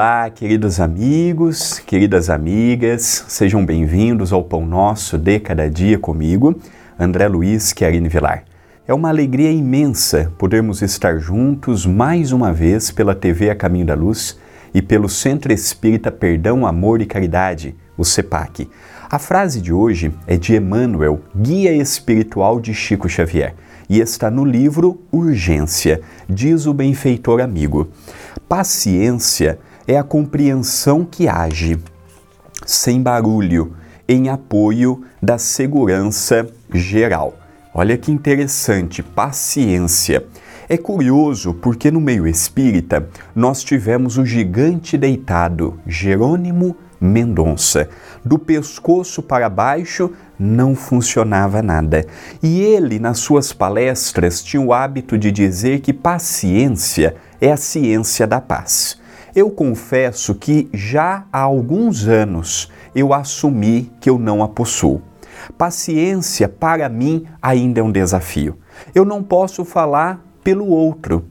Olá, queridos amigos, queridas amigas, sejam bem-vindos ao Pão Nosso de Cada Dia comigo, André Luiz Querine Vilar. É uma alegria imensa podermos estar juntos mais uma vez pela TV A Caminho da Luz e pelo Centro Espírita Perdão, Amor e Caridade, o CEPAC. A frase de hoje é de Emmanuel, guia espiritual de Chico Xavier, e está no livro Urgência, diz o benfeitor amigo. Paciência é a compreensão que age, sem barulho, em apoio da segurança geral. Olha que interessante, paciência. É curioso porque no meio espírita nós tivemos o gigante deitado, Jerônimo Mendonça. Do pescoço para baixo não funcionava nada. E ele, nas suas palestras, tinha o hábito de dizer que paciência é a ciência da paz. Eu confesso que já há alguns anos eu assumi que eu não a possuo. Paciência, para mim, ainda é um desafio. Eu não posso falar pelo outro,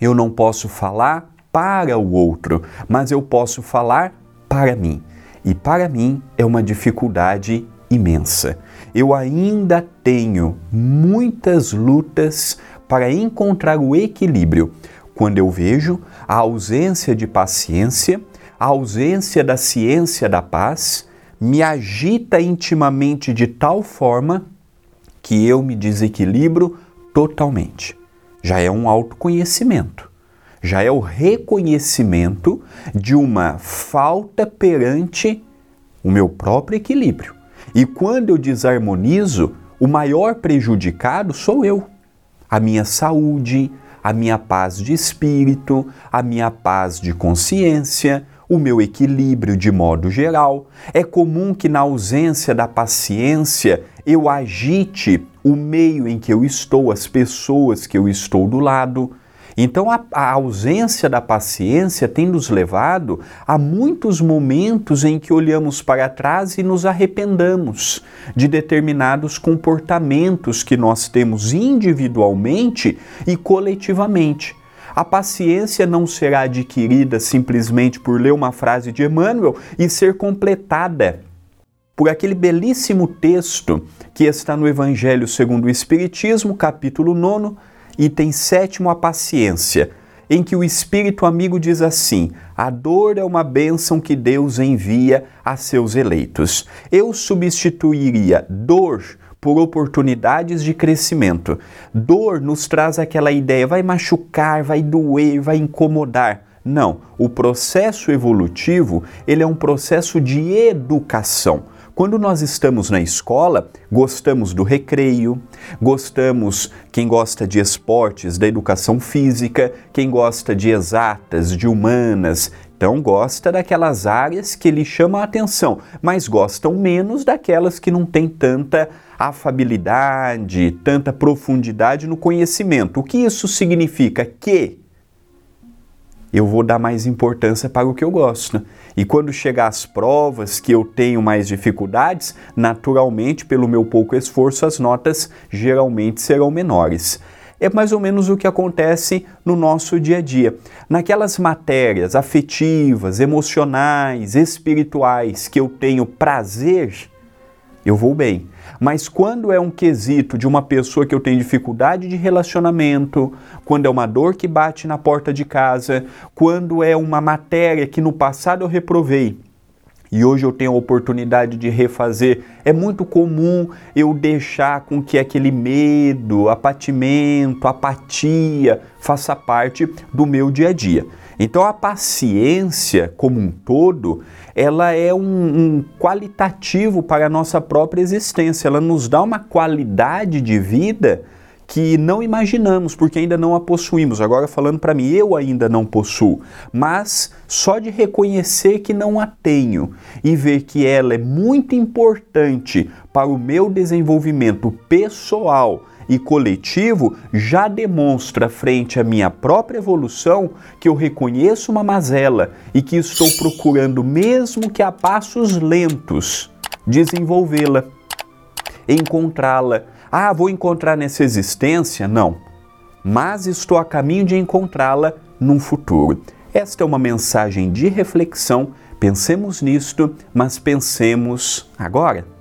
eu não posso falar para o outro, mas eu posso falar para mim. E para mim é uma dificuldade imensa. Eu ainda tenho muitas lutas para encontrar o equilíbrio quando eu vejo a ausência de paciência, a ausência da ciência da paz, me agita intimamente de tal forma que eu me desequilibro totalmente. Já é um autoconhecimento, já é o reconhecimento de uma falta perante o meu próprio equilíbrio. E quando eu desarmonizo, o maior prejudicado sou eu. A minha saúde, a minha paz de espírito, a minha paz de consciência, o meu equilíbrio de modo geral. É comum que, na ausência da paciência, eu agite o meio em que eu estou, as pessoas que eu estou do lado. Então, a, a, ausência da paciência tem nos levado a muitos momentos em que olhamos para trás e nos arrependamos de determinados comportamentos que nós temos individualmente e coletivamente. A paciência não será adquirida simplesmente por ler uma frase de Emmanuel e ser completada por aquele belíssimo texto que está no Evangelho segundo o Espiritismo, capítulo 9 Item sétimo, a paciência, em que o Espírito amigo diz assim: a dor é uma bênção que Deus envia a seus eleitos. Eu substituiria dor por oportunidades de crescimento. Dor nos traz aquela ideia, vai machucar, vai doer, vai incomodar. Não, o processo evolutivo, ele é um processo de educação quando nós estamos na escola, gostamos do recreio, gostamos, quem gosta de esportes, da educação física, quem gosta de exatas, de humanas, então gosta daquelas áreas que lhe chamam a atenção, mas gostam menos daquelas que não têm tanta afabilidade, tanta profundidade no conhecimento. O que isso significa? Que eu vou dar mais importância para o que eu gosto. E quando chegar as provas que eu tenho mais dificuldades, naturalmente, pelo meu pouco esforço, as notas geralmente serão menores. É mais ou menos o que acontece no nosso dia a dia. Naquelas matérias afetivas, emocionais, espirituais que eu tenho prazer, eu vou bem. Mas quando é um quesito de uma pessoa que eu tenho dificuldade de relacionamento, quando é uma dor que bate na porta de casa, quando é uma matéria que no passado eu reprovei, e hoje eu tenho a oportunidade de refazer. É muito comum eu deixar com que aquele medo, apatimento, apatia faça parte do meu dia a dia. Então a paciência como um todo, ela é um, um, qualitativo para a nossa própria existência. Ela nos dá uma qualidade de vida que não imaginamos, porque ainda não a possuímos. Agora, falando para mim, eu ainda não possuo, mas só de reconhecer que não a tenho e ver que ela é muito importante para o meu desenvolvimento pessoal e coletivo já demonstra frente à minha própria evolução que eu reconheço uma mazela e que estou procurando, mesmo que a passos lentos, desenvolvê-la, encontrá-la. Ah, vou encontrar nessa existência? Não. Mas estou a caminho de encontrá-la num futuro. Esta é uma mensagem de reflexão. Pensemos nisto, mas pensemos agora.